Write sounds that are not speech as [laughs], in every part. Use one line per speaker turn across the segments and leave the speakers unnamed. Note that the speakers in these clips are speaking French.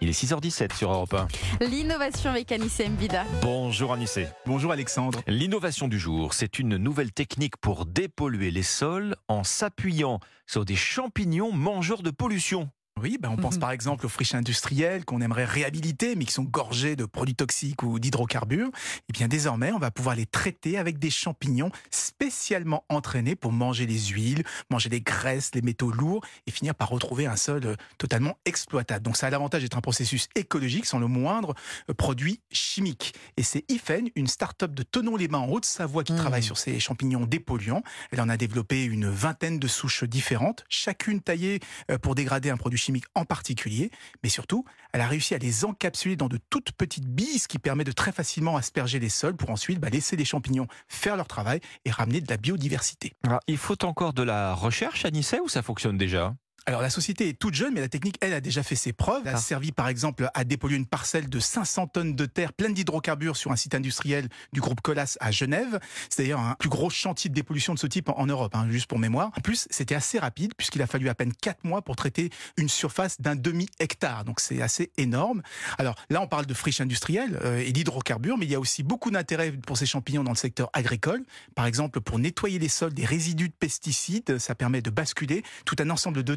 Il est 6h17 sur Europe 1.
L'innovation avec Anissé Mbida.
Bonjour Anissé.
Bonjour Alexandre.
L'innovation du jour, c'est une nouvelle technique pour dépolluer les sols en s'appuyant sur des champignons mangeurs de pollution.
Oui, ben on pense par exemple aux friches industrielles qu'on aimerait réhabiliter, mais qui sont gorgées de produits toxiques ou d'hydrocarbures. Et bien désormais, on va pouvoir les traiter avec des champignons spécialement entraînés pour manger les huiles, manger les graisses, les métaux lourds et finir par retrouver un sol euh, totalement exploitable. Donc ça a l'avantage d'être un processus écologique sans le moindre euh, produit chimique. Et c'est IFEN, une start-up de Tonon-les-Bains en Haute-Savoie qui travaille sur ces champignons dépolluants. Elle en a développé une vingtaine de souches différentes, chacune taillée euh, pour dégrader un produit chimique en particulier, mais surtout, elle a réussi à les encapsuler dans de toutes petites billes, ce qui permet de très facilement asperger les sols pour ensuite bah, laisser les champignons faire leur travail et ramener de la biodiversité.
Alors, il faut encore de la recherche, Anissé, ou ça fonctionne déjà?
Alors la société est toute jeune, mais la technique, elle, a déjà fait ses preuves. Elle a
Ah.
servi par exemple à dépolluer une parcelle de 500 tonnes de terre pleine d'hydrocarbures sur un site industriel du groupe Colas à Genève. C'est d'ailleurs un plus gros chantier de dépollution de ce type en en Europe, hein, juste pour mémoire. En plus, c'était assez rapide puisqu'il a fallu à peine 4 mois pour traiter une surface d'un demi-hectare. Donc c'est assez énorme. Alors là, on parle de friches industrielles euh, et d'hydrocarbures, mais il y a aussi beaucoup d'intérêt pour ces champignons dans le secteur agricole. Par exemple, pour nettoyer les sols des résidus de pesticides, ça permet de basculer tout un ensemble de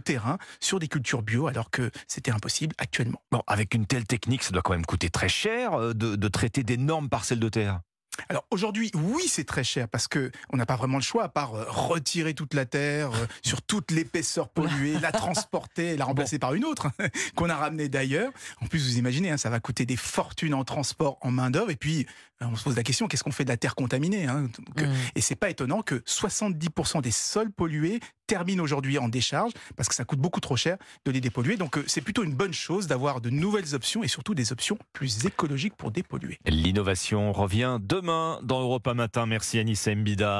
sur des cultures bio alors que c'était impossible actuellement.
Bon, avec une telle technique, ça doit quand même coûter très cher euh, de, de traiter d'énormes parcelles de terre.
Alors aujourd'hui, oui, c'est très cher parce que on n'a pas vraiment le choix à part euh, retirer toute la terre euh, [laughs] sur toute l'épaisseur polluée, la transporter, et la remplacer par une autre [laughs] qu'on a ramenée d'ailleurs. En plus, vous imaginez, hein, ça va coûter des fortunes en transport, en main d'œuvre, et puis on se pose la question qu'est-ce qu'on fait de la terre contaminée hein Donc, euh, Et c'est pas étonnant que 70% des sols pollués terminent aujourd'hui en décharge parce que ça coûte beaucoup trop cher de les dépolluer. Donc euh, c'est plutôt une bonne chose d'avoir de nouvelles options et surtout des options plus écologiques pour dépolluer.
L'innovation revient demain dans Europa Matin. Merci Anissé Mbida.